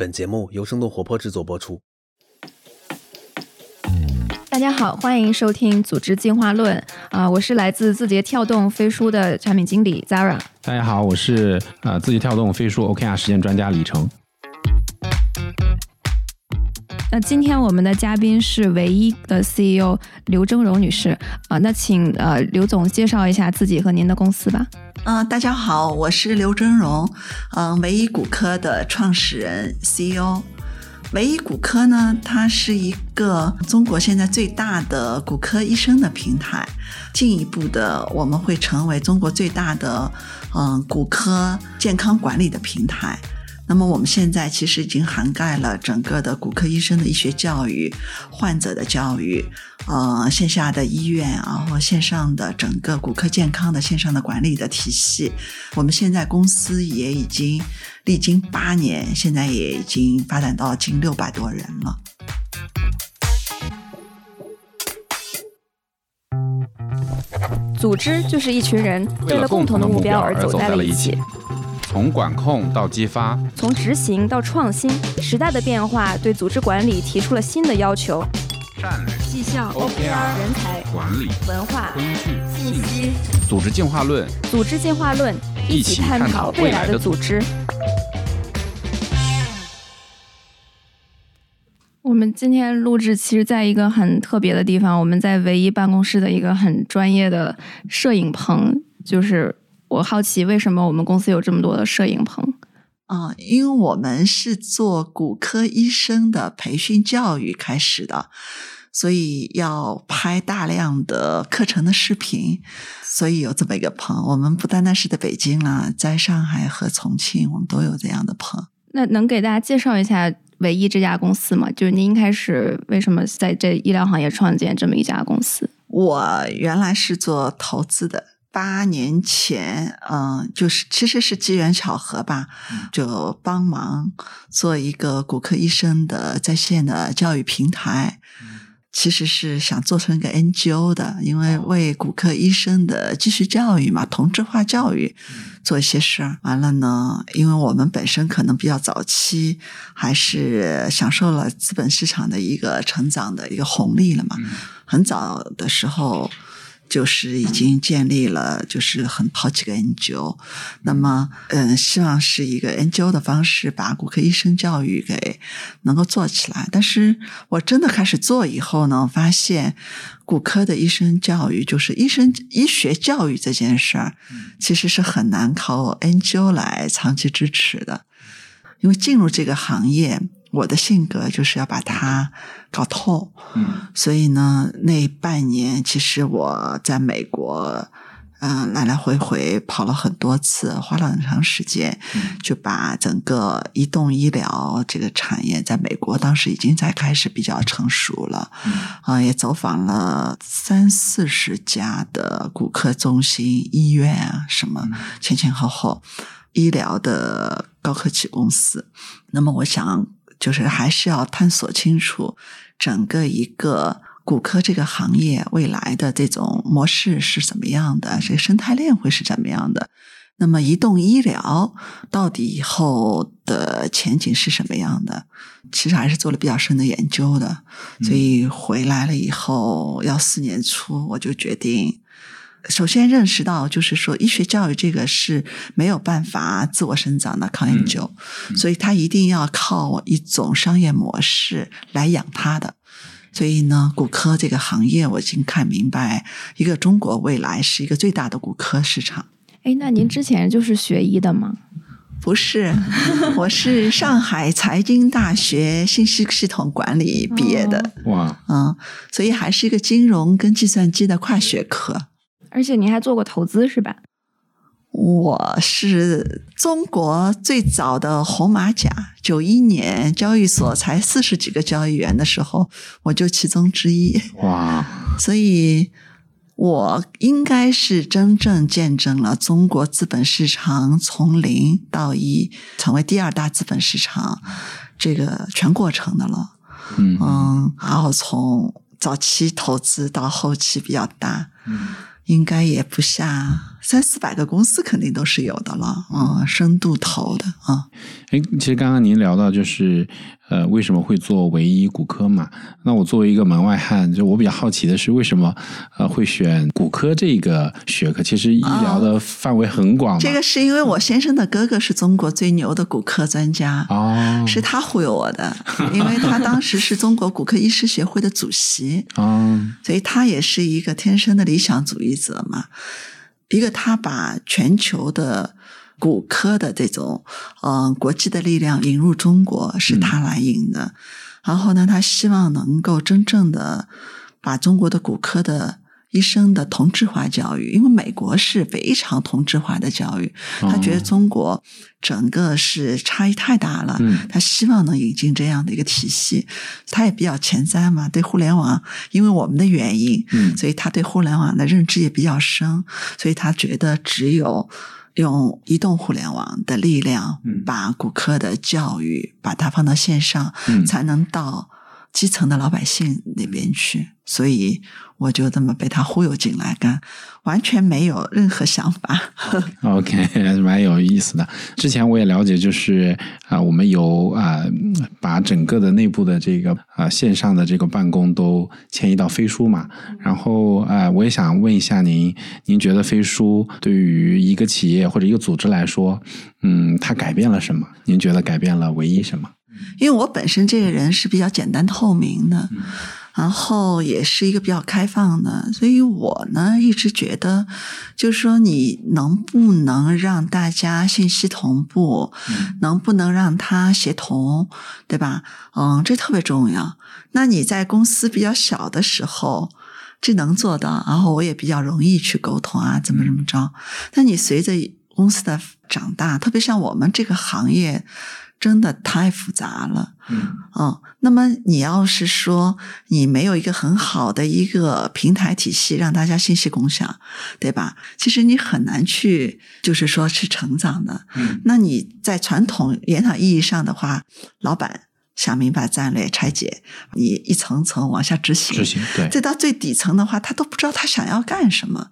本节目由生动活泼制作播出。大家好，欢迎收听《组织进化论》啊、我是来自字节跳动飞书的产品经理 Zara。大家好，我是呃字节跳动飞书 OKR 实践专家李成。那今天我们的嘉宾是唯一的 CEO 刘峥嵘女士啊、那请呃刘总介绍一下自己和您的公司吧。嗯、大家好，我是刘峥嵘，嗯、唯一骨科的创始人 CEO。唯一骨科呢，它是一个中国现在最大的骨科医生的平台。进一步的，我们会成为中国最大的嗯骨科健康管理的平台。那么我们现在其实已经涵盖了整个的骨科医生的医学教育、患者的教育，呃，线下的医院啊，或线上的整个骨科健康的线上的管理的体系。我们现在公司也已经历经八年，现在也已经发展到近六百多人了。组织就是一群人为了共同的目标而走在了一起，从管控到激发，从执行到创新，时代的变化对组织管理提出了新的要求。战略、绩效、OKR 人才、管理、文化、工具、信息、组织进化论，组织进化论，一起探讨未来的组织。我们今天录制其实在一个很特别的地方，我们在唯一办公室的一个很专业的摄影棚。就是我好奇，为什么我们公司有这么多的摄影棚？啊、因为我们是做骨科医生的培训教育开始的，所以要拍大量的课程的视频，所以有这么一个棚。我们不单单是在北京啦，在上海和重庆，我们都有这样的棚。那能给大家介绍一下唯一这家公司吗？就是您一开始为什么在这医疗行业创建这么一家公司？我原来是做投资的，八年前，嗯、就是其实是机缘巧合吧，就帮忙做一个骨科医生的在线的教育平台。其实是想做成一个 NGO 的，因为为骨科医生的继续教育嘛，同质化教育做一些事儿。完了呢，因为我们本身可能比较早期，还是享受了资本市场的一个成长的一个红利了嘛。很早的时候，就是已经建立了，就是很好几个 NGO。那么，嗯，希望是一个 NGO 的方式，把骨科医生教育给能够做起来。但是我真的开始做以后呢，发现骨科的医生教育，就是医生医学教育这件事儿，其实是很难靠 NGO 来长期支持的。因为进入这个行业，我的性格就是要把它搞透。嗯，所以呢，那半年其实我在美国，嗯、来来回回跑了很多次，花了很长时间，就把整个移动医疗这个产业在美国当时已经在开始比较成熟了，啊、也走访了三四十家的骨科中心、医院啊，什么前前后后医疗的高科技公司。那么我想，就是还是要探索清楚整个一个骨科这个行业未来的这种模式是怎么样的，这个生态链会是怎么样的。那么，移动医疗到底以后的前景是什么样的？其实还是做了比较深的研究的。所以回来了以后，幺四年初，我就决定首先认识到，就是说医学教育这个是没有办法自我生长的，靠研究，所以它一定要靠一种商业模式来养它的。所以呢，骨科这个行业我已经看明白，一个中国未来是一个最大的骨科市场。哎，那您之前就是学医的吗？不是，我是上海财经大学信息系统管理毕业的，哇，嗯，所以还是一个金融跟计算机的跨学科。而且您还做过投资是吧？我是中国最早的红马甲，九一年交易所才四十几个交易员的时候，我就其中之一，哇，所以我应该是真正见证了中国资本市场从零到一成为第二大资本市场这个全过程的了。嗯嗯，然后从早期投资到后期比较大，应该也不下三四百个公司肯定都是有的了，嗯，深度投的啊。哎，其实刚刚您聊到就是，呃，为什么会做唯一骨科嘛？那我作为一个门外汉，就我比较好奇的是，为什么呃会选骨科这个学科？其实医疗的范围很广嘛。这个是因为我先生的哥哥是中国最牛的骨科专家，哦，是他忽悠我的，因为他当时是中国骨科医师协会的主席，哦，所以他也是一个天生的理想主义者嘛。一个他把全球的骨科的这种嗯、呃国际的力量引入中国，是他来引的。然后呢，他希望能够真正的把中国的骨科的医生的同质化教育，因为美国是非常同质化的教育，他觉得中国整个是差异太大了，嗯。他希望能引进这样的一个体系。他也比较前瞻嘛，对互联网，因为我们的原因，嗯。所以他对互联网的认知也比较深，所以他觉得只有用移动互联网的力量嗯，把骨科的教育把它放到线上，嗯。才能到基层的老百姓那边去。所以我就这么被他忽悠进来干，完全没有任何想法。OK，还是蛮有意思的。之前我也了解，就是啊、我们有啊、把整个的内部的这个啊、线上的这个办公都迁移到飞书嘛。然后啊、我也想问一下您，您觉得飞书对于一个企业或者一个组织来说，嗯，它改变了什么？您觉得改变了唯一什么？因为我本身这个人是比较简单透明的，然后也是一个比较开放的，所以我呢一直觉得，就是说你能不能让大家信息同步，能不能让他协同，对吧？嗯，这特别重要。那你在公司比较小的时候。这能做到，然后我也比较容易去沟通啊，怎么怎么着。但你随着公司的长大，特别像我们这个行业，真的太复杂了。嗯哦，那么你要是说你没有一个很好的一个平台体系，让大家信息共享，对吧？其实你很难去，就是说去成长的。嗯那你在传统研讨意义上的话，老板想明白战略拆解，你一层层往下执行，执行对，再到最底层的话，他都不知道他想要干什么。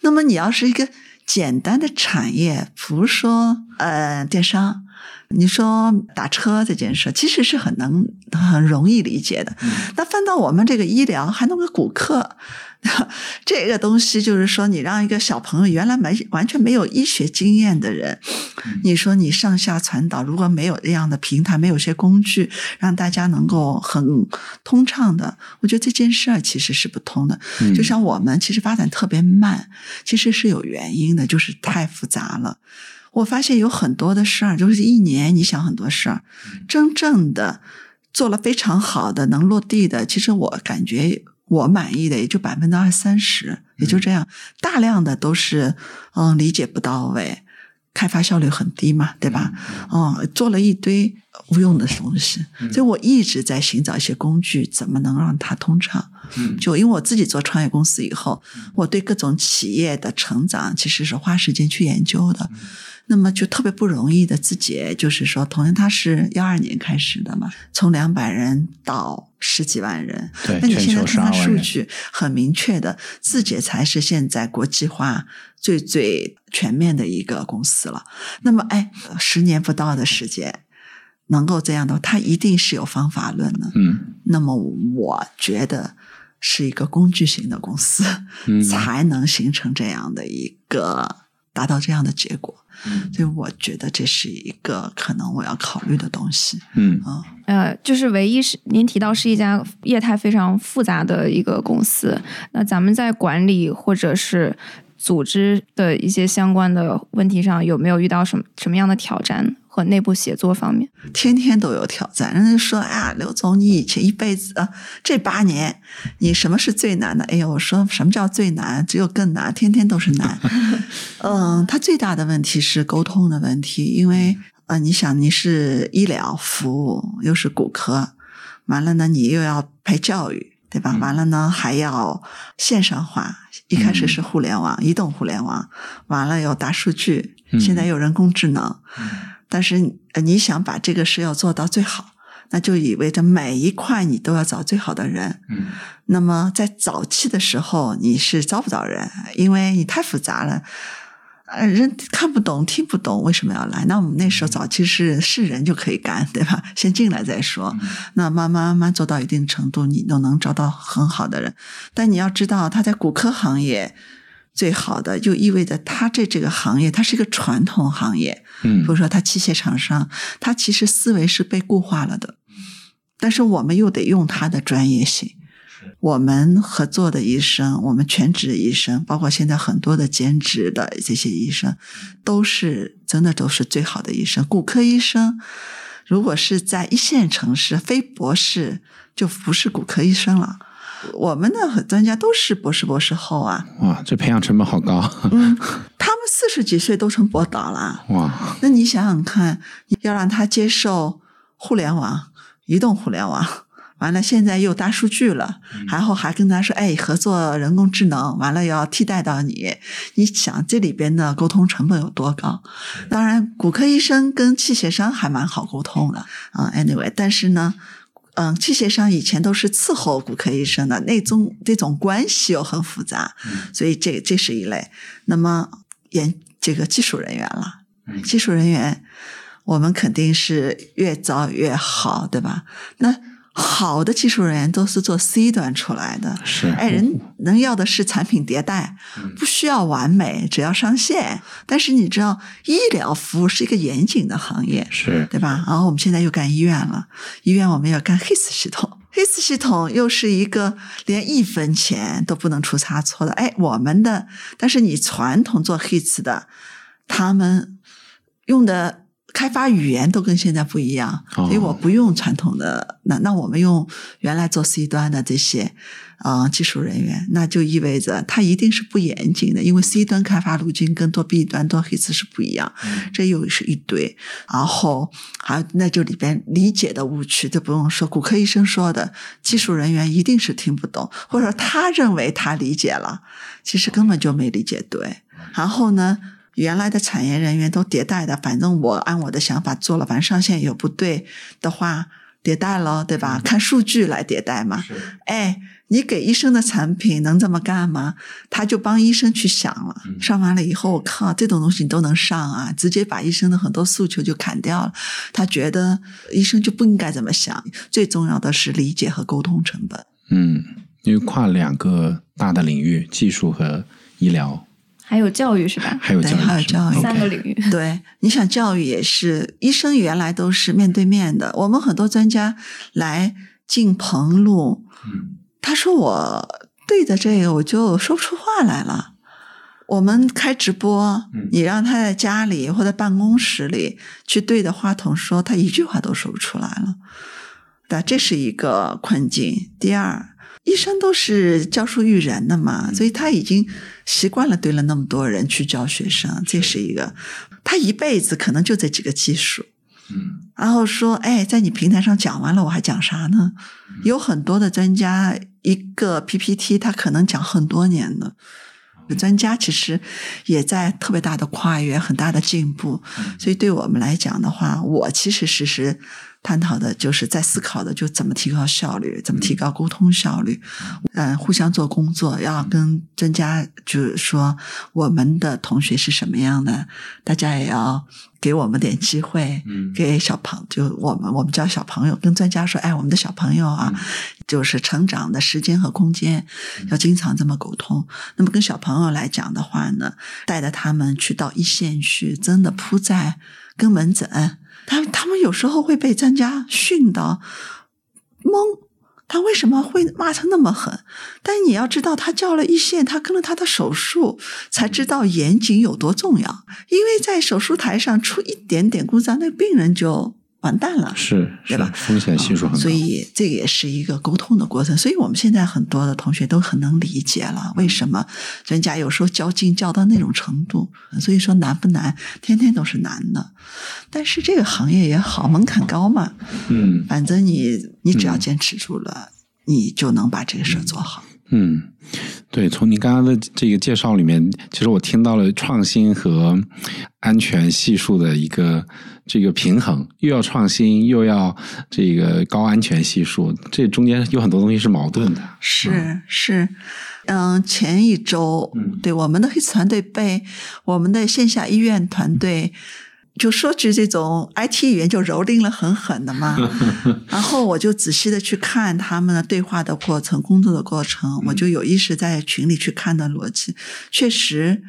那么你要是一个简单的产业，比如说呃电商，你说打车这件事，其实是很能很容易理解的。那翻到我们这个医疗，还弄个骨科。这个东西就是说，你让一个小朋友原来没完全没有医学经验的人，你说你上下传导，如果没有这样的平台，没有一些工具，让大家能够很通畅的，我觉得这件事儿其实是不通的。嗯就像我们其实发展特别慢，其实是有原因的，就是太复杂了。我发现有很多的事儿，就是一年你想很多事儿，真正的做了非常好的、能落地的，其实我感觉我满意的也就百分之二三十，也就这样。大量的都是嗯理解不到位，开发效率很低嘛，对吧？嗯，做了一堆无用的东西，所以我一直在寻找一些工具，怎么能让它通畅。嗯就因为我自己做创业公司以后，我对各种企业的成长其实是花时间去研究的。那么就特别不容易的，自己就是说，同样他是幺二年开始的嘛，从两百人到十几万人。那你现在看数据，很明确的，字节才是现在国际化最最全面的一个公司了。那么，哎，十年不到的时间，能够这样的，它一定是有方法论的。嗯那么，我觉得是一个工具型的公司，嗯才能形成这样的一个达到这样的结果。嗯所以，我觉得这是一个可能我要考虑的东西嗯啊。呃，就是唯一是您提到是一家业态非常复杂的一个公司，那咱们在管理或者是组织的一些相关的问题上，有没有遇到什么什么样的挑战和内部协作方面？天天都有挑战。人家说：“哎呀，刘总，你以前一辈子啊，这八年你什么是最难的？”哎呦，我说什么叫最难？只有更难，天天都是难。嗯，他最大的问题是沟通的问题，因为呃，你想你是医疗服务，又是骨科，完了呢，你又要陪教育。对吧？完了呢，还要线上化。一开始是互联网、移动互联网，完了有大数据，现在有人工智能。但是呃你想把这个事要做到最好，那就意味着每一块你都要找最好的人。嗯那么在早期的时候，你是招不着人，因为你太复杂了。呃，人看不懂、听不懂，为什么要来？那我们那时候早期是是人就可以干，对吧？先进来再说。那慢慢慢慢做到一定程度，你都能找到很好的人。但你要知道，他在骨科行业最好的，就意味着他这这个行业，它是一个传统行业。嗯比如说，他器械厂商，他其实思维是被固化了的，但是我们又得用他的专业性。我们合作的医生，我们全职医生，包括现在很多的兼职的这些医生，都是真的都是最好的医生。骨科医生，如果是在一线城市，非博士就不是骨科医生了。我们的专家都是博士、博士后啊，哇，这培养成本好高嗯，他们四十几岁都成博导了。哇！那你想想看，要让他接受互联网、移动互联网，完了现在又大数据了，然后还跟他说，哎，合作人工智能，完了要替代到你，你想这里边的沟通成本有多高？当然，骨科医生跟器械商还蛮好沟通的啊、anyway，但是呢。嗯，器械商以前都是伺候骨科医生的，那种这种关系又很复杂，所以这这是一类。那么研这个技术人员了，技术人员我们肯定是越早越好，对吧？那好的技术人员都是做 C 端出来的，是哎，人能要的是产品迭代，不需要完美，只要上线。但是你知道，医疗服务是一个严谨的行业，是对吧？然后我们现在又干医院了，医院我们要干 HIS 系统，HIS 系统又是一个连一分钱都不能出差错的。哎，我们的，但是你传统做 HIS 的，他们用的开发语言都跟现在不一样，哦所以我不用传统的，那那我们用原来做 C 端的这些。啊、技术人员，那就意味着他一定是不严谨的，因为 C 端开发路径跟做 B 端做 HIS 是不一样，这又是一堆。然后还有那就里边理解的误区，就不用说，骨科医生说的，技术人员一定是听不懂，或者说他认为他理解了，其实根本就没理解对。然后呢，原来的产业人员都迭代的，反正我按我的想法做了，反正上线有不对的话，迭代了，对吧？看数据来迭代嘛。哎，你给医生的产品能这么干吗？他就帮医生去想了，上完了以后，我靠，这种东西你都能上啊，直接把医生的很多诉求就砍掉了。他觉得医生就不应该这么想，最重要的是理解和沟通成本。嗯，因为跨两个大的领域，技术和医疗，还有教育是吧？还有教育，还有教育三个领域。对，你想教育也是，医生原来都是面对面的，我们很多专家来进棚录，嗯他说我对着这个我就说不出话来了。我们开直播嗯，你让他在家里或者办公室里去对着话筒说，他一句话都说不出来了。但这是一个困境。第二，医生都是教书育人的嘛，所以他已经习惯了对了那么多人去教学生，这是一个。他一辈子可能就这几个技术，嗯然后说，哎，在你平台上讲完了，我还讲啥呢？有很多的专家，一个 PPT 他可能讲很多年的。专家其实也在特别大的跨越，很大的进步。所以对我们来讲的话，我其实实时探讨的就是在思考的，就怎么提高效率，怎么提高沟通效率。嗯，互相做工作，要跟专家就是说我们的同学是什么样的，大家也要给我们点机会，嗯。给小朋就我们我们教小朋友跟专家说，哎，我们的小朋友啊，就是成长的时间和空间要经常这么沟通。那么跟小朋友来讲的话呢，带着他们去到一线去，真的扑在跟门诊，他他们有时候会被专家训到懵。他为什么会骂成那么狠？但你要知道，他叫了一线，他跟了他的手术，才知道严谨有多重要。因为在手术台上出一点点故障，那病人就完蛋了。是是对吧风险系数很高，所以这个也是一个沟通的过程。所以我们现在很多的同学都很能理解了，为什么专家有时候较劲较到那种程度。所以说难不难？天天都是难的。但是这个行业也好，门槛高嘛，嗯反正你你只要坚持住了，你就能把这个事儿做好。嗯，对，从你刚刚的这个介绍里面，其实我听到了创新和安全系数的一个这个平衡，又要创新，又要这个高安全系数，这中间有很多东西是矛盾的。是是，嗯，前一周，嗯对我们的黑瓷团队被我们的线下医院团队。就说句这种 IT 语言就蹂躏了狠狠的嘛，然后我就仔细的去看他们的对话的过程、工作的过程，我就有意识在群里去看的逻辑，确实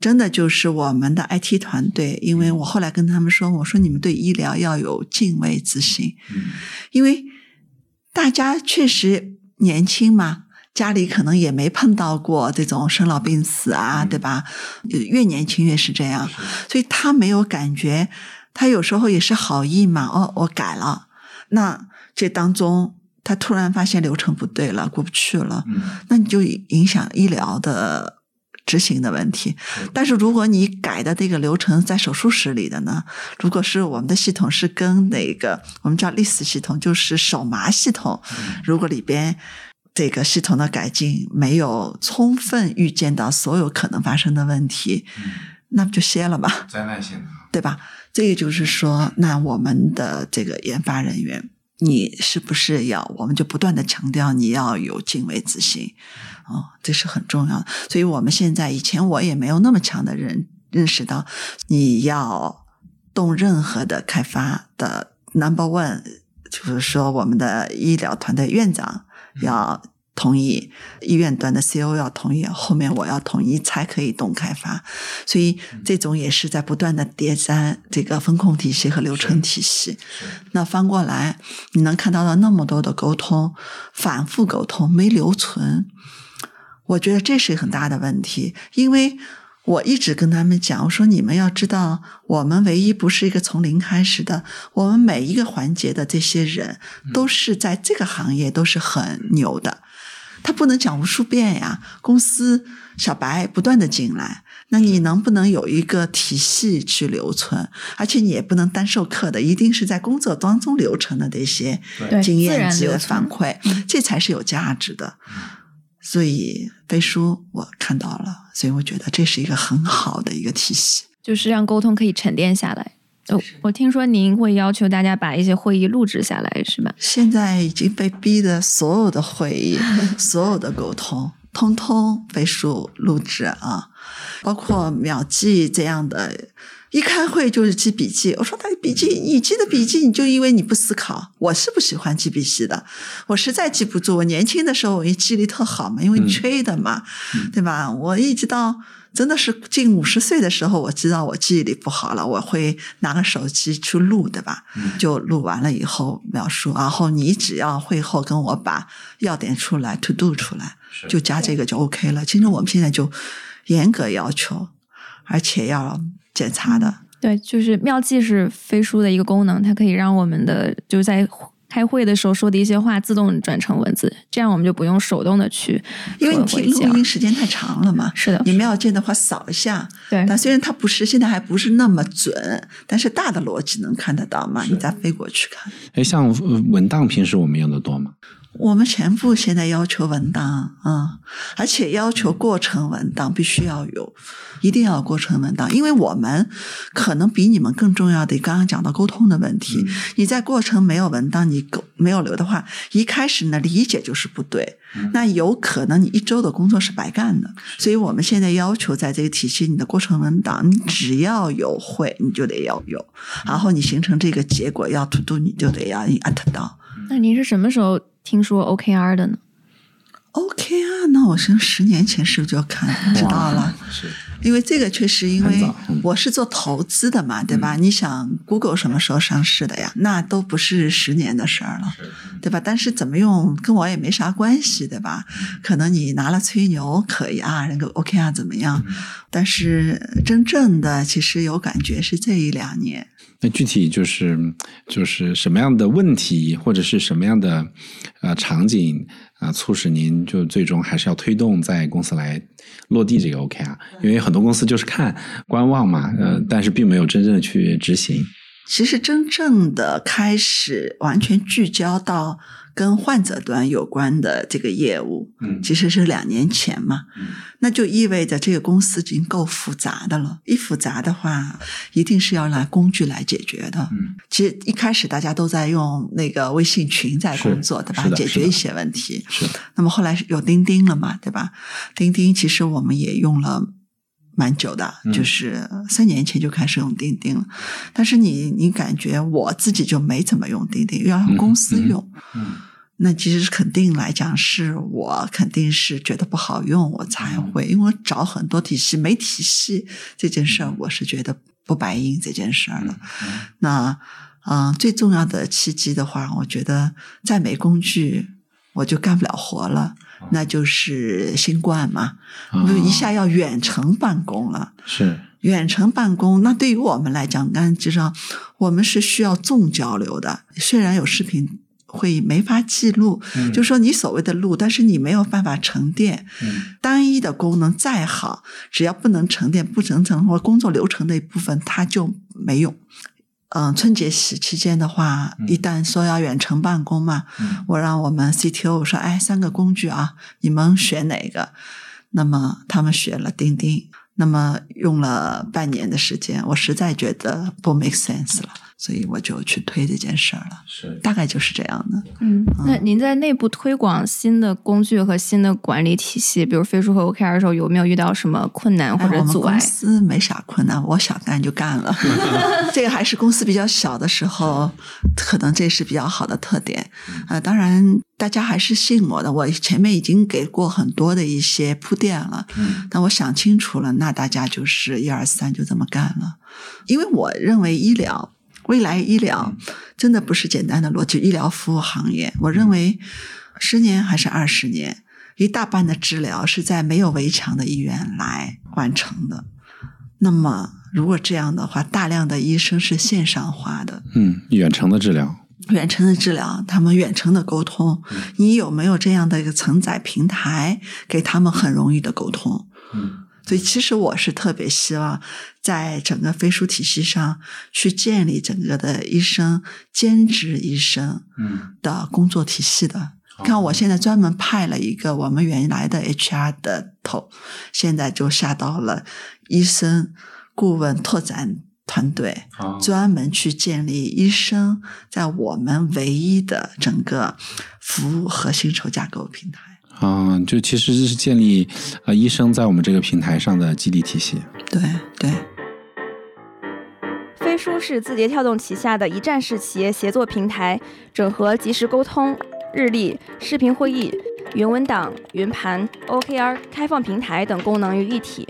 真的就是我们的 IT 团队，因为我后来跟他们说，我说你们对医疗要有敬畏之心，因为大家确实年轻嘛。家里可能也没碰到过这种生老病死啊，对吧？越年轻越是这样，所以他没有感觉。他有时候也是好意嘛，哦，我改了。那这当中，他突然发现流程不对了，过不去了，那你就影响医疗的执行的问题。但是如果你改的这个流程在手术室里的呢？如果是我们的系统是跟那个我们叫 LIS 系统，就是手麻系统，如果里边。这个系统的改进没有充分预见到所有可能发生的问题，那不就歇了吧？灾难性的，对吧？这个就是说，那我们的这个研发人员，你是不是要？我们就不断的强调你要有敬畏之心，哦，这是很重要的。所以我们现在以前我也没有那么强的认认识到，你要动任何的开发的 number one，就是说我们的医疗团队院长。要同意医院端的 CO 要同意，后面我要同意才可以动开发，所以这种也是在不断的叠加这个风控体系和流程体系。那翻过来，你能看到的那么多的沟通，反复沟通没留存，我觉得这是很大的问题，因为。我一直跟他们讲，我说你们要知道，我们唯一不是一个从零开始的，我们每一个环节的这些人都是在这个行业都是很牛的。他不能讲无数遍呀，公司小白不断的进来，那你能不能有一个体系去留存？而且你也不能单授课的，一定是在工作当中留存的这些经验值反馈，这才是有价值的。所以飞书我看到了，所以我觉得这是一个很好的一个体系，就是让沟通可以沉淀下来。哦，我听说您会要求大家把一些会议录制下来，是吧？现在已经被逼的所有的会议、所有的沟通，通通飞书录制啊，包括秒记这样的。一开会就是记笔记，我说他笔记，你记的笔记，你就因为你不思考。我是不喜欢记笔记的，我实在记不住。我年轻的时候，我记忆力特好嘛，因为吹的嘛，对吧？我一直到真的是近五十岁的时候，我知道我记忆力不好了，我会拿个手机去录，对吧？就录完了以后描述，然后你只要会后跟我把要点出来，to do 出来，就加这个就 OK 了。其实我们现在就严格要求，而且要。检查的对，就是妙计是飞书的一个功能，它可以让我们的就是在开会的时候说的一些话自动转成文字，这样我们就不用手动的去，因为你听录音时间太长了嘛。是的，你妙记的话扫一下，对，但虽然它不是现在还不是那么准，但是大的逻辑能看得到嘛？你再飞过去看。哎，像文档平时我们用的多吗？我们全部现在要求文档啊，而且要求过程文档必须要有，一定要过程文档，因为我们可能比你们更重要的，刚刚讲到沟通的问题，你在过程没有文档，你没有留的话，一开始呢理解就是不对，那有可能你一周的工作是白干的。所以我们现在要求在这个体系，你的过程文档，你只要有会，你就得要有，然后你形成这个结果要 to do，你就得要 at 到。那您是什么时候？听说 OKR 的呢？OKR，那我是十年前是不是就看知道了？是，因为这个确实，因为我是做投资的嘛，对吧？你想，Google 什么时候上市的呀？那都不是十年的事儿了，对吧？但是怎么用跟我也没啥关系，对吧？可能你拿了吹牛可以啊，那个 OKR 怎么样？但是真正的其实有感觉是这一两年。那具体就是就是什么样的问题，或者是什么样的呃场景啊，促使您就最终还是要推动在公司来落地这个 OK 啊？因为很多公司就是看观望嘛，呃，但是并没有真正的去执行。其实真正的开始完全聚焦到跟患者端有关的这个业务，嗯其实是两年前嘛。嗯那就意味着这个公司已经够复杂的了。一复杂的话，一定是要拿工具来解决的。嗯其实一开始大家都在用那个微信群在工作，对吧？解决一些问题。是那么后来有钉钉了嘛，对吧？钉钉其实我们也用了蛮久的，嗯就是三年前就开始用钉钉了。但是你你感觉我自己就没怎么用钉钉，要用公司用。嗯那其实肯定来讲，是我肯定是觉得不好用，我才嗯会，因为我找很多体系没体系这件事儿，我是觉得不白应这件事儿了。嗯那嗯、呃最重要的契机的话，我觉得再没工具我就干不了活了，那就是新冠嘛，啊就一下要远程办公了。是远程办公，那对于我们来讲，刚才知道我们是需要重交流的。虽然有视频会议没法记录，嗯就说你所谓的录，但是你没有办法沉淀。嗯单一的功能再好，只要不能沉淀、不能成或工作流程的一部分，它就没用。嗯，春节期期间的话，嗯。一旦说要远程办公嘛，嗯。我让我们 CTO 说，哎，三个工具啊，你们选哪个？那么他们选了钉钉，那么用了半年的时间，我实在觉得不 make sense 了，所以我就去推这件事儿了。是大概就是这样的。嗯，那您在内部推广新的工具和新的管理体系，比如飞书和 OKR 的时候，有没有遇到什么困难或者阻碍公？司没啥困难，我想干就干了。这个还是公司比较小的时候，可能这是比较好的特点。呃，当然大家还是信我的，我前面已经给过很多的一些铺垫了。嗯但我想清楚了，那大家就是一二三就这么干了。因为我认为医疗未来医疗真的不是简单的逻辑，医疗服务行业，我认为十年还是二十年，一大半的治疗是在没有围墙的医院来完成的。那么，如果这样的话，大量的医生是线上化的，嗯远程的治疗。远程的治疗，他们远程的沟通，你有没有这样的一个承载平台，给他们很容易的沟通？嗯所以，其实我是特别希望在整个飞书体系上去建立整个的医生兼职医生嗯的工作体系的。看，我现在专门派了一个我们原来的 HR 的头，现在就下到了医生顾问拓展团队，好专门去建立医生在我们唯一的整个服务和薪酬架构平台。啊，就其实是建立呃医生在我们这个平台上的激励体系。对对。飞书是字节跳动旗下的一站式企业协作平台，整合即时沟通、日历、视频会议、云文档、云盘、OKR、开放平台等功能于一体。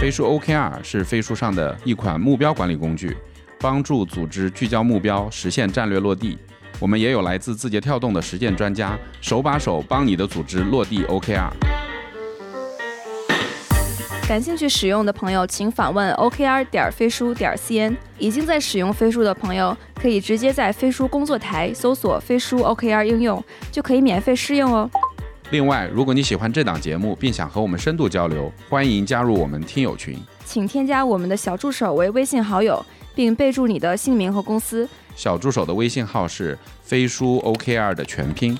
飞书 OKR 是飞书上的一款目标管理工具，帮助组织聚焦目标，实现战略落地。我们也有来自字节跳动的实践专家，手把手帮你的组织落地 OKR。感兴趣使用的朋友，请访问 OKR 点飞书点 cn。已经在使用飞书的朋友，可以直接在飞书工作台搜索飞书 OKR 应用，就可以免费试用哦。另外，如果你喜欢这档节目，并想和我们深度交流，欢迎加入我们听友群。请添加我们的小助手为微信好友，并备注你的姓名和公司。小助手的微信号是飞书 OKR 的全拼。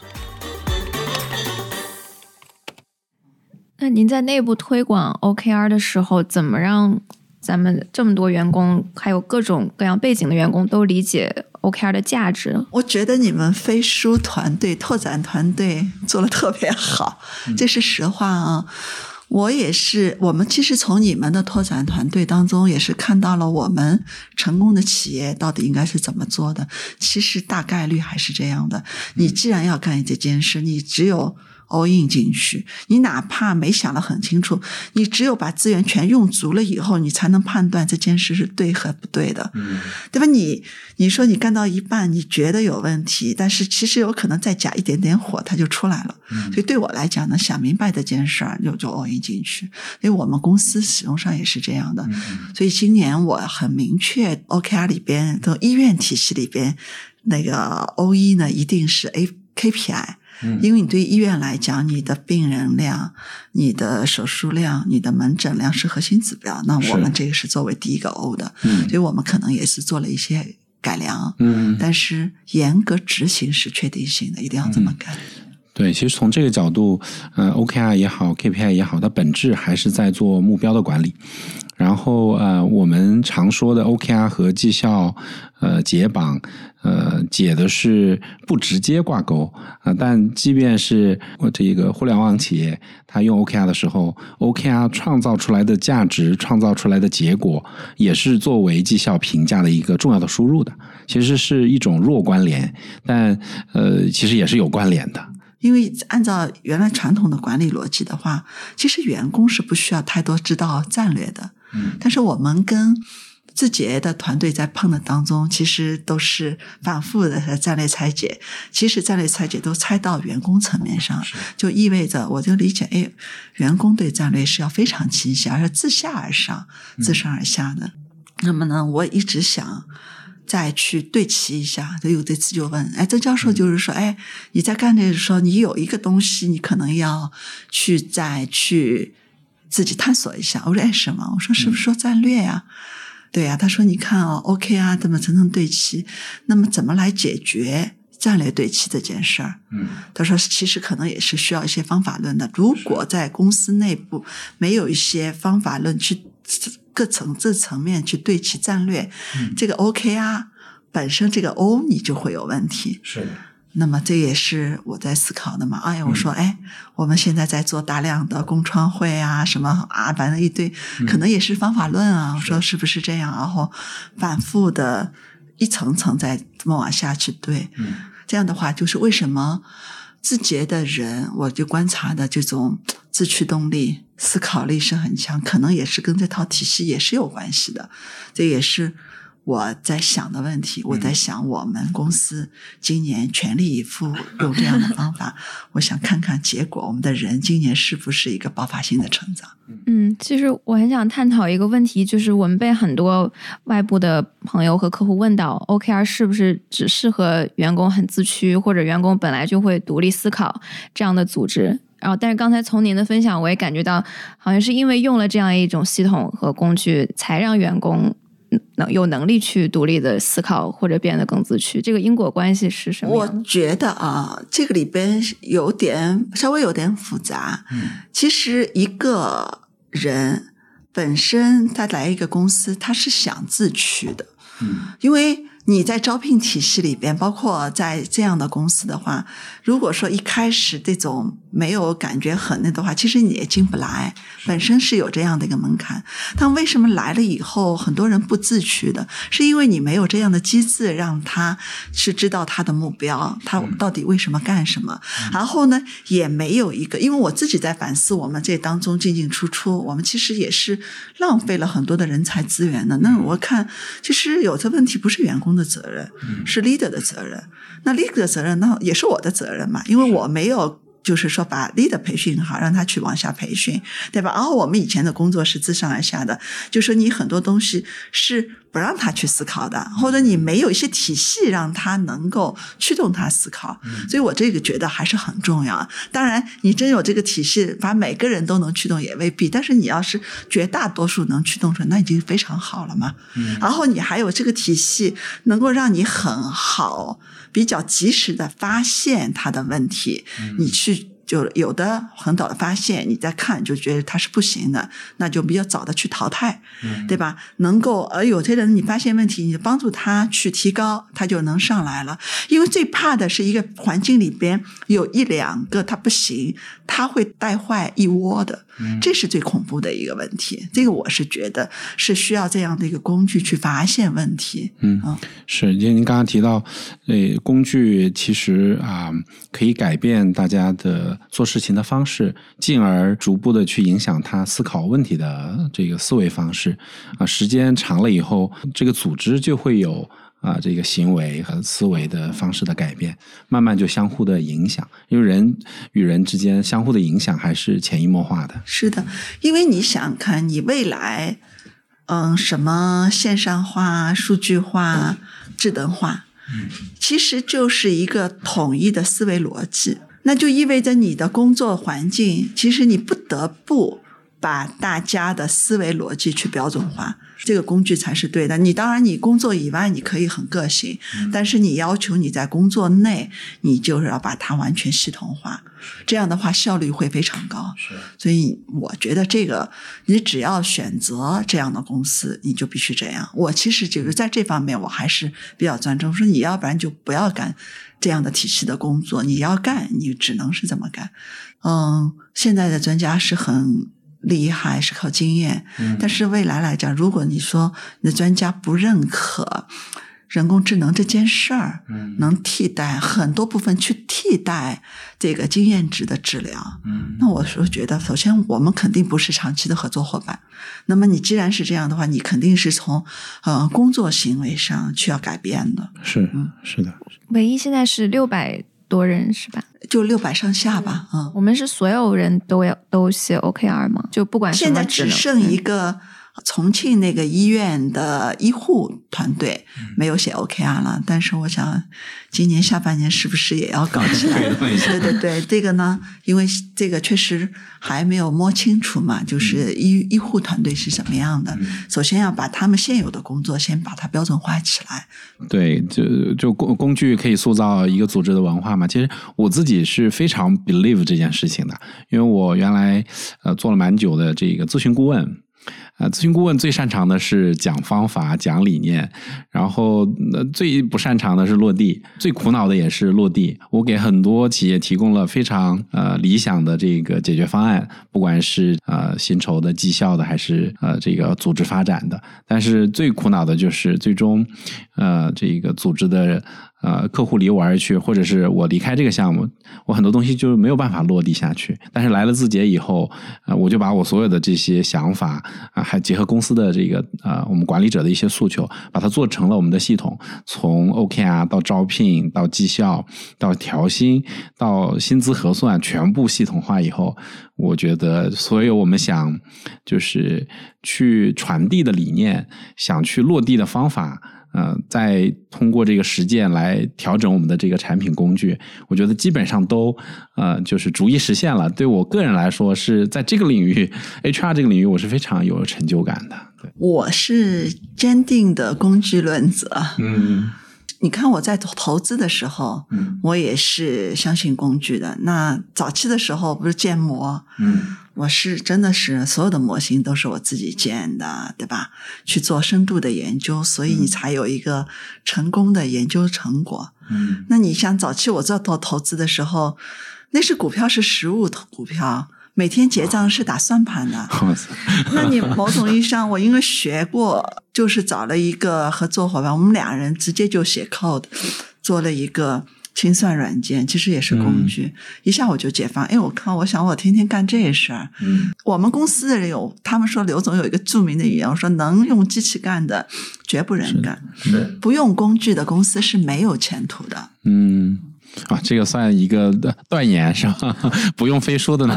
那您在内部推广 OKR 的时候，怎么让咱们这么多员工，还有各种各样背景的员工都理解 OKR 的价值？我觉得你们飞书团队、拓展团队做的特别好，这是实话啊。我也是，我们其实从你们的拓展团队当中，也是看到了我们成功的企业到底应该是怎么做的。其实大概率还是这样的。你既然要干这件事，你只有 all in 进去，你哪怕没想得很清楚，你只有把资源全用足了以后，你才能判断这件事是对和不对的。嗯对吧？你你说你干到一半，你觉得有问题，但是其实有可能再加一点点火，它就出来了。所以对我来讲呢，想明白这件事儿，就就 all in 进去。因为我们公司使用上也是这样的，所以今年我很明确，OKR 里边的医院体系里边那个 O 一呢，一定是 A 因为你对医院来讲，你的病人量、你的手术量、你的门诊量是核心指标。那我们这个是作为第一个 O 的，嗯所以我们可能也是做了一些改良。嗯，但是严格执行是确定性的，一定要这么干。对，其实从这个角度，呃，OKR 也好，KPI 也好，它本质还是在做目标的管理。然后呃，我们常说的 OKR 和绩效呃解绑，呃解的是不直接挂钩啊、但即便是我这个互联网企业，它用 OKR 的时候，OKR 创造出来的价值、创造出来的结果，也是作为绩效评价的一个重要的输入的。其实是一种弱关联，但呃，其实也是有关联的。因为按照原来传统的管理逻辑的话，其实员工是不需要太多知道战略的。嗯，但是我们跟字节的团队在碰的当中，其实都是反复的战略拆解。其实战略拆解都拆到员工层面上，就意味着我就理解，哎，员工对战略是要非常清晰，而是自下而上、自上而下的。那么呢，我一直想。再去对齐一下，所以我这次就问，哎，曾教授就是说，哎，你在干这个时候，你有一个东西，你可能要去再去自己探索一下。我说，哎，什么？我说，是不是说战略呀、对呀、他说，你看哦，OK 啊，怎么层层对齐？那么怎么来解决战略对齐这件事儿？嗯，他说，其实可能也是需要一些方法论的。如果在公司内部没有一些方法论去各层次层面去对齐战略，这个 OKR 本身这个 O 你就会有问题。是的。那么这也是我在思考的嘛。哎呀，我说，哎，我们现在在做大量的工创会啊，什么啊，反正一堆，可能也是方法论啊。我说是不是这样？然后反复的一层层再这么往下去对。嗯这样的话，就是为什么字节的人，我就观察的这种自驱动力、思考力是很强，可能也是跟这套体系也是有关系的。这也是我在想的问题。我在想，我们公司今年全力以赴用这样的方法，我想看看结果，我们的人今年是不是一个爆发性的成长？嗯，其实我很想探讨一个问题，就是我们被很多外部的朋友和客户问到，OKR 是不是只适合员工很自驱，或者员工本来就会独立思考这样的组织？然后，但是刚才从您的分享，我也感觉到，好像是因为用了这样一种系统和工具，才让员工能有能力去独立的思考，或者变得更自驱。这个因果关系是什么？我觉得啊，这个里边有点稍微有点复杂。嗯其实一个人本身他来一个公司，他是想自驱的，嗯因为你在招聘体系里边，包括在这样的公司的话，如果说一开始这种没有感觉很那的话，其实你也进不来，本身是有这样的一个门槛。但为什么来了以后，很多人不自驱的，是因为你没有这样的机制，让他是知道他的目标，他到底为什么干什么。然后呢，也没有一个，因为我自己在反思，我们这当中进进出出，我们其实也是浪费了很多的人才资源的。那我看，其实有的问题不是员工的责任，是 leader 的责任。那 leader 的责任，那也是我的责任嘛，因为我没有。就是说，把 leader 培训好，让他去往下培训，对吧？然后我们以前的工作是自上而下的，就说你很多东西是不让他去思考的，或者你没有一些体系让他能够驱动他思考。所以我这个觉得还是很重要。当然，你真有这个体系，把每个人都能驱动也未必，但是你要是绝大多数能驱动出来，那已经非常好了嘛。然后你还有这个体系，能够让你很好、比较及时的发现他的问题，你去。就有的很早的发现，你再看就觉得他是不行的，那就比较早的去淘汰，对吧？能够而有些人你发现问题，你帮助他去提高，他就能上来了。因为最怕的是一个环境里边有一两个他不行，他会带坏一窝的，这是最恐怖的一个问题。这个我是觉得是需要这样的一个工具去发现问题。嗯啊是，因为您刚刚提到，呃，工具其实啊、可以改变大家的做事情的方式，进而逐步的去影响他思考问题的这个思维方式啊。时间长了以后，这个组织就会有啊这个行为和思维的方式的改变，慢慢就相互的影响，因为人与人之间相互的影响还是潜移默化的。是的，因为你想看，你未来，嗯，什么线上化、数据化、智能化，其实就是一个统一的思维逻辑。那就意味着你的工作环境，其实你不得不把大家的思维逻辑去标准化，这个工具才是对的。你当然，你工作以外你可以很个性，但是你要求你在工作内，你就是要把它完全系统化，这样的话效率会非常高。所以我觉得这个，你只要选择这样的公司，你就必须这样。我其实就是在这方面，我还是比较专注，说你要不然就不要干这样的体系的工作，你要干，你只能是这么干。嗯，现在的专家是很厉害，是靠经验，但是未来来讲，如果你说你的专家不认可。人工智能这件事儿，嗯能替代很多部分去替代这个经验值的治疗，嗯那我是觉得，首先我们肯定不是长期的合作伙伴。那么你既然是这样的话，你肯定是从呃工作行为上去要改变的，是嗯是的，唯一现在是六百多人是吧？就六百上下吧，嗯。我们是所有人都要都写 OKR 吗？就不管什现在只剩一个重庆那个医院的医护团队没有写 OKR 了，但是我想今年下半年是不是也要搞起来？对对对，这个呢，因为这个确实还没有摸清楚嘛，就是医医护团队是什么样的。首先要把他们现有的工作先把它标准化起来。对，就就工工具可以塑造一个组织的文化嘛。其实我自己是非常 believe 这件事情的，因为我原来呃做了蛮久的这个咨询顾问。呃，咨询顾问最擅长的是讲方法、讲理念，然后、呃、最不擅长的是落地，最苦恼的也是落地。我给很多企业提供了非常呃理想的这个解决方案，不管是呃薪酬的、绩效的，还是呃这个组织发展的，但是最苦恼的就是最终呃这个组织的。呃，客户离我而去，或者是我离开这个项目，我很多东西就没有办法落地下去。但是来了字节以后，呃，我就把我所有的这些想法啊、还结合公司的这个呃我们管理者的一些诉求，把它做成了我们的系统。从 OKR 到招聘，到绩效，到调薪，到薪资核算，全部系统化以后，我觉得所有我们想就是去传递的理念，想去落地的方法。呃，再通过这个实践来调整我们的这个产品工具，我觉得基本上都呃就是逐一实现了。对我个人来说，是在这个领域 HR 这个领域，我是非常有成就感的。对，我是坚定的工具论者。嗯你看我在投投资的时候，嗯我也是相信工具的。那早期的时候不是建模，嗯我是真的是所有的模型都是我自己建的，对吧？去做深度的研究，所以你才有一个成功的研究成果。嗯那你像早期我做投投资的时候，那是股票是实物投股票，每天结账是打算盘的。那你某种意义上，我因为学过，就是找了一个合作伙伴，我们俩人直接就写 code，做了一个清算软件，其实也是工具，一下我就解放。哎，我靠，我想我天天干这事儿。嗯我们公司的人有，他们说刘总有一个著名的语言，我说能用机器干的，绝不人干。是不用工具的公司是没有前途的。嗯。啊，这个算一个断言是吧？不用飞书的呢？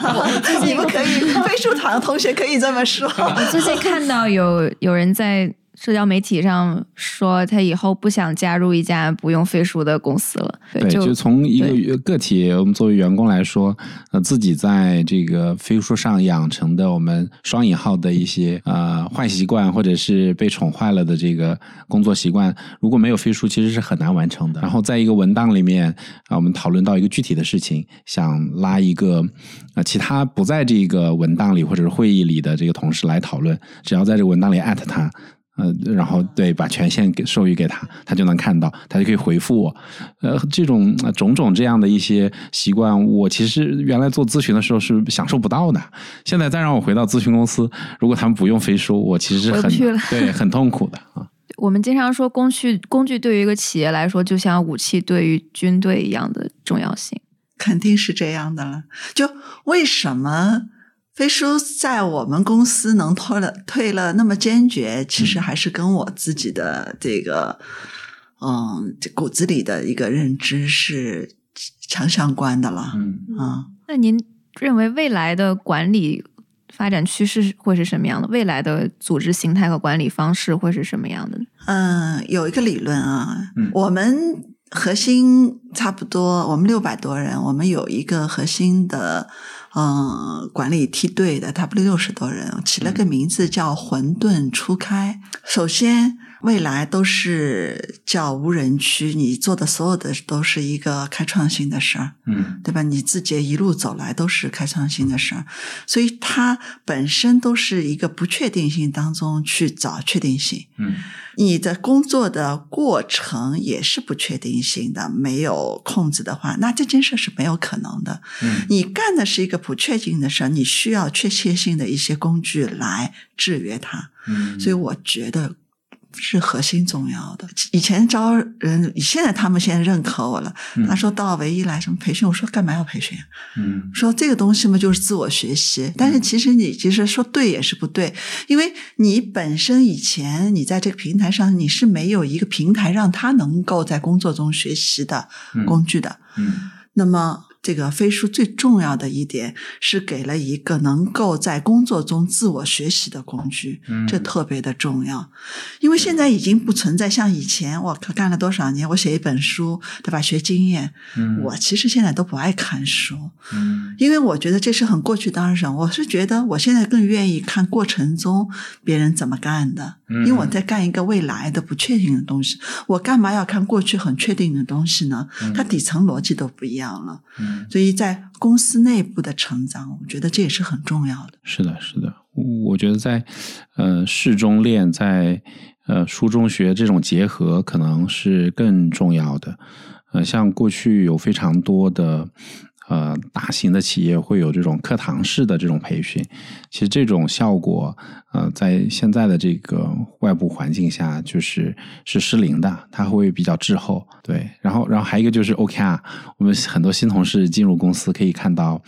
你们可以，飞书团的同学可以这么说。我最近看到有有人在社交媒体上说，他以后不想加入一家不用飞书的公司了。对，就就从一个个体，我们作为员工来说，呃，自己在这个飞书上养成的我们双引号的一些呃坏习惯，或者是被宠坏了的这个工作习惯，如果没有飞书，其实是很难完成的。然后在一个文档里面啊、我们讨论到一个具体的事情，想拉一个呃其他不在这个文档里或者是会议里的这个同事来讨论，只要在这个文档里艾特他。呃，然后对，把权限给授予给他，他就能看到，他就可以回复我。呃，这种呃种种这样的一些习惯，我其实原来做咨询的时候是享受不到的。现在再让我回到咨询公司，如果他们不用飞书，我其实是很对很痛苦的啊。我们经常说，工具工具对于一个企业来说，就像武器对于军队一样的重要性。肯定是这样的了。就为什么飞书在我们公司能退了退了那么坚决，其实还是跟我自己的这个嗯这骨子里的一个认知是强相关的了。嗯啊、那您认为未来的管理发展趋势会是什么样的？未来的组织形态和管理方式会是什么样的？嗯，有一个理论啊，嗯我们核心差不多，我们六百多人，我们有一个核心的，嗯，管理梯队的，差不多六十多人，起了个名字叫“混沌初开”。首先，未来都是叫无人区，你做的所有的都是一个开创性的事儿，嗯对吧？你自己一路走来都是开创性的事儿，所以它本身都是一个不确定性当中去找确定性。嗯你的工作的过程也是不确定性的，没有控制的话，那这件事是没有可能的。嗯你干的是一个不确定的事儿，你需要确切性的一些工具来制约它。嗯所以我觉得是核心重要的。以前招人，现在他们现在认可我了。他说到唯一来什么培训，我说干嘛要培训啊？嗯说这个东西嘛，就是自我学习。但是其实你其实说对也是不对，因为你本身以前你在这个平台上你是没有一个平台让他能够在工作中学习的工具的。嗯那么，这个飞书最重要的一点是给了一个能够在工作中自我学习的工具，嗯这特别的重要。因为现在已经不存在像以前，我靠干了多少年，我写一本书，对吧？学经验，嗯我其实现在都不爱看书，嗯因为我觉得这是很过去当事。我是觉得我现在更愿意看过程中别人怎么干的，嗯因为我在干一个未来的不确定的东西。我干嘛要看过去很确定的东西呢？它底层逻辑都不一样了。嗯，所以在公司内部的成长，我觉得这也是很重要的。是的，是的，我觉得在呃事中练，在呃书中学这种结合，可能是更重要的。呃，像过去有非常多的呃大型的企业会有这种课堂式的这种培训，其实这种效果呃在现在的这个外部环境下就是是失灵的，它会比较滞后。对，然后然后还有一个就是 OKR，我们很多新同事进入公司可以看到。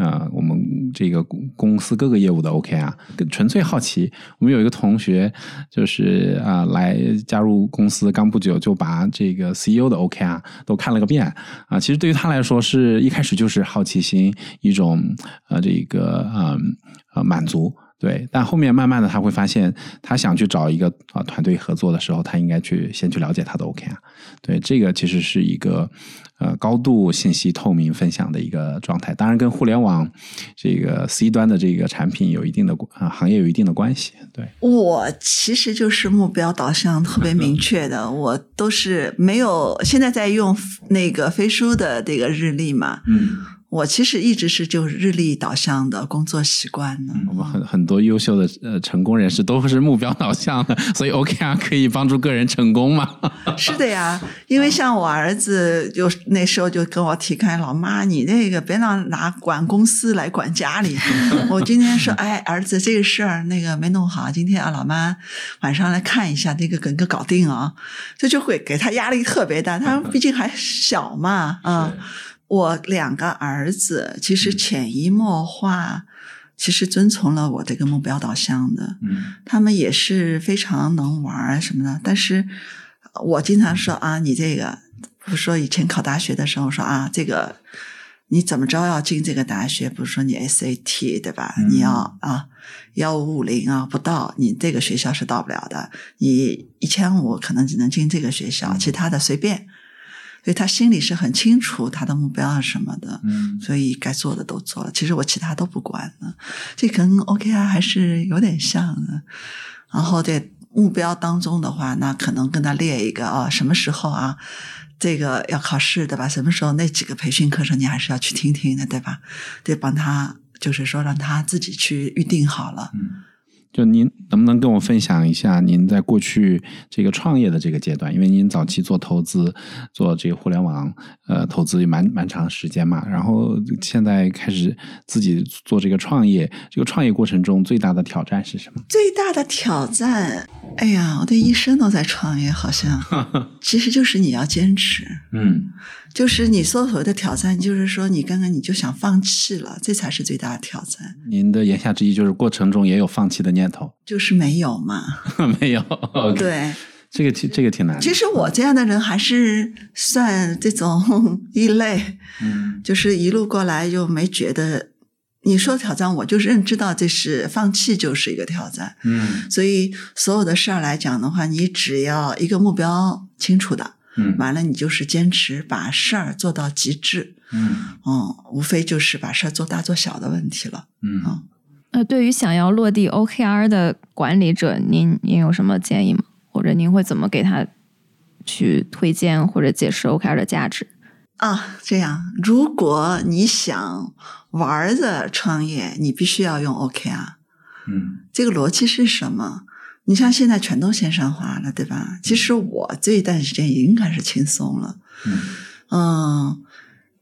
呃，我们这个公公司各个业务的 OKR，纯粹好奇。我们有一个同学，就是啊、来加入公司刚不久，就把这个 CEO 的 OKR 都看了个遍啊、其实对于他来说，是一开始就是好奇心一种呃这个嗯呃满足。对，但后面慢慢的他会发现，他想去找一个啊、团队合作的时候，他应该去先去了解他的 OKR。对，这个其实是一个呃高度信息透明分享的一个状态，当然跟互联网这个 C 端的这个产品有一定的啊、行业有一定的关系。对，我其实就是目标导向特别明确的，我都是没有现在在用那个飞书的这个日历嘛，嗯，我其实一直是就是日历导向的工作习惯呢。我们很很多优秀的呃成功人士都是目标导向的，所以 OKR 可以帮助个人成功嘛？是的呀，因为像我儿子就那时候就跟我提开，老妈你那个别让拿管公司来管家里。我今天说，哎，儿子这个事儿那个没弄好，今天啊老妈晚上来看一下，这个给个搞定啊，这就会给他压力特别大。他 毕竟还小嘛，啊、我两个儿子其实潜移默化。其实遵从了我这个目标导向的，嗯他们也是非常能玩儿什么的。但是我经常说啊，你这个，不是说以前考大学的时候说啊，这个你怎么着要进这个大学？不是说你 SAT 对吧？嗯你要啊幺五五零啊不到，你这个学校是到不了的。你一千五可能只能进这个学校，其他的随便。所以他心里是很清楚他的目标是什么的。嗯所以该做的都做了，其实我其他都不管了。这跟 OKR 还是有点像的。然后在目标当中的话，那可能跟他列一个啊，什么时候啊，这个要考试对吧？什么时候那几个培训课程你还是要去听听的对吧？得帮他，就是说让他自己去预定好了。就您能不能跟我分享一下您在过去这个创业的这个阶段？因为您早期做投资，做这个互联网呃投资也蛮蛮长时间嘛，然后现在开始自己做这个创业，这个创业过程中最大的挑战是什么？最大的挑战，哎呀，我的一生都在创业，好像其实就是你要坚持。嗯就是你所谓的挑战，就是说你刚刚你就想放弃了，这才是最大的挑战，您的言下之意就是过程中也有放弃的念头？就是没有嘛。没有对，这个挺这个挺难的。其实我这样的人还是算这种 异类，嗯就是一路过来又没觉得。你说挑战，我就认知到这是放弃，就是一个挑战。嗯所以所有的事儿来讲的话，你只要一个目标清楚的，嗯完了你就是坚持把事儿做到极致，嗯嗯，无非就是把事儿做大做小的问题了。嗯那对于想要落地 OKR 的管理者，您您有什么建议吗？或者您会怎么给他去推荐或者解释 OKR 的价值？啊，这样，如果你想玩儿的创业，你必须要用 OKR。嗯这个逻辑是什么？你像现在全都线上化了，对吧？其实我这一段时间已经开始轻松了。嗯嗯，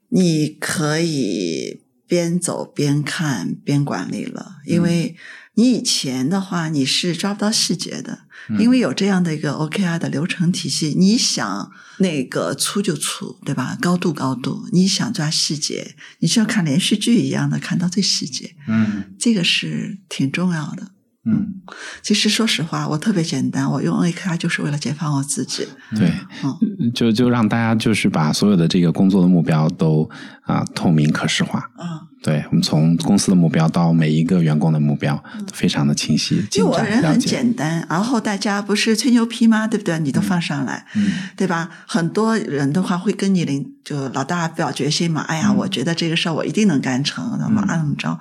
你可以边走边看边管理了，因为你以前的话你是抓不到细节的，因为有这样的一个 OKR 的流程体系，你想那个粗就粗，对吧？高度高度，你想抓细节，你就要看连续剧一样的看到最细节，嗯这个是挺重要的。嗯，其实说实话，我特别简单，我用 AKR 就是为了解放我自己。对，嗯就就让大家就是把所有的这个工作的目标都啊、透明可视化。啊、对我们从公司的目标到每一个员工的目标，都非常的清晰、因为精我人很。简单，然后大家不是吹牛皮吗？对不对？你都放上来，嗯对吧？很多人的话会跟你领，就老大表决心嘛。哎呀，嗯我觉得这个事儿我一定能干成，那么嗯按怎么着？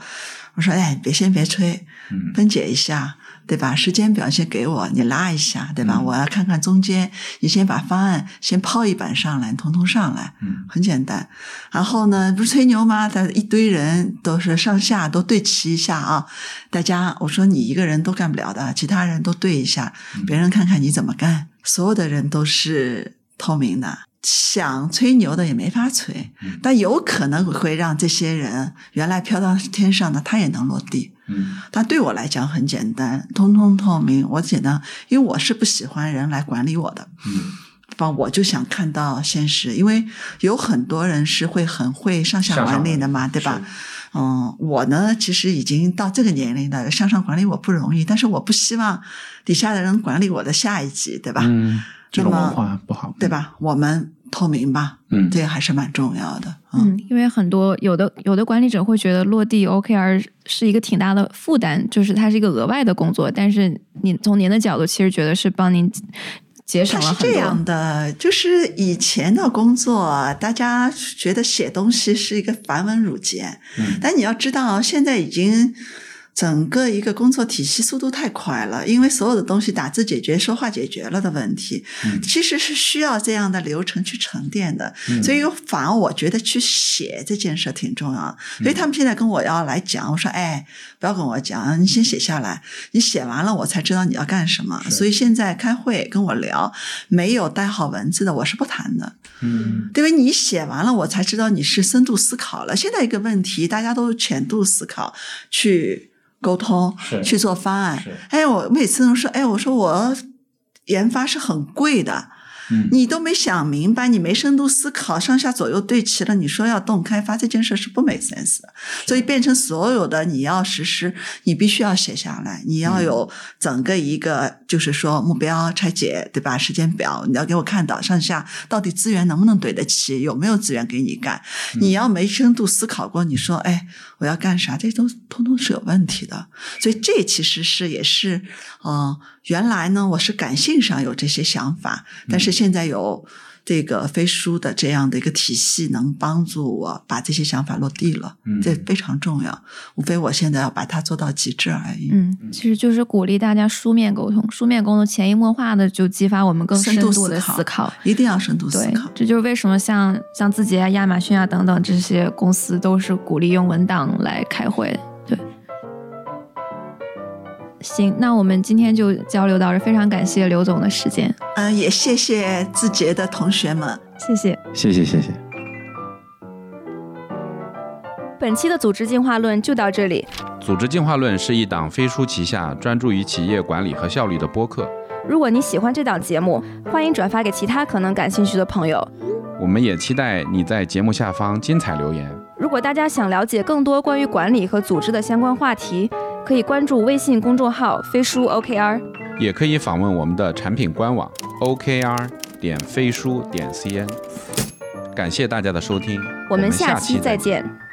我说，哎，别先别吹，嗯分解一下，对吧？时间表先给我，你拉一下，对吧？嗯我要看看中间，你先把方案先抛一版上来，统统上来，嗯很简单。然后呢，不是吹牛吗？他一堆人都是上下都对齐一下啊，大家我说你一个人都干不了的，其他人都对一下，别人看看你怎么干。所有的人都是透明的，想吹牛的也没法吹，但有可能会让这些人原来飘到天上的他也能落地。嗯但对我来讲很简单，通通透明。我简单，因为我是不喜欢人来管理我的。嗯吧，我就想看到现实，因为有很多人是会很会上下管理的嘛，对吧？嗯，我呢，其实已经到这个年龄了，向上管理我不容易，但是我不希望底下的人管理我的下一级，对吧？嗯，这种文化不好，对？吧？我们透明吧，嗯这个还是蛮重要的。嗯，因为很多有的有的管理者会觉得落地 OKR 是一个挺大的负担，就是它是一个额外的工作，但是你从您的角度，其实觉得是帮您节省了很多。是这样的，就是以前的工作，大家觉得写东西是一个繁文缛节，嗯但你要知道，现在已经整个一个工作体系速度太快了，因为所有的东西打字解决、说话解决了的问题，嗯其实是需要这样的流程去沉淀的。嗯所以反而我觉得去写这件事挺重要的。所以他们现在跟我要来讲，我说哎，不要跟我讲，你先写下来，你写完了我才知道你要干什么。所以现在开会跟我聊，没有带好文字的我是不谈的。嗯因为？你写完了，我才知道你是深度思考了。现在一个问题，大家都浅度思考去沟通，去做方案。哎，我每次都说，哎，我说我研发是很贵的。嗯你都没想明白，你没深度思考，上下左右对齐了，你说要动开发这件事是不 make sense 的，所以变成所有的你要实施，你必须要写下来，你要有整个一个就是说目标拆解，对吧？时间表你要给我看到上下到底资源能不能对得起，有没有资源给你干？你要没深度思考过，你说哎我要干啥，这都通通是有问题的。所以这其实是也是，嗯、原来呢我是感性上有这些想法，但是现在有这个飞书的这样的一个体系，能帮助我把这些想法落地了，嗯这非常重要。无非我现在要把它做到极致而已。嗯，其实就是鼓励大家书面沟通，书面沟通潜移默化的就激发我们更深度的思考思考。一定要深度思考，。这就是为什么像像字节啊、亚马逊啊等等这些公司都是鼓励用文档来开会行，那我们今天就交流到这，非常感谢刘总的时间，嗯、也谢谢字节的同学们。谢谢。谢谢谢谢。本期的组织进化论就到这里。组织进化论是一档飞书旗下专注于企业管理和效率的播客。如果你喜欢这档节目，欢迎转发给其他可能感兴趣的朋友。我们也期待你在节目下方精彩留言。如果大家想了解更多关于管理和组织的相关话题，可以关注微信公众号“飞书 OKR”。也可以访问我们的产品官网 OKR 点飞书点 CN。感谢大家的收听，我们下下期再再见。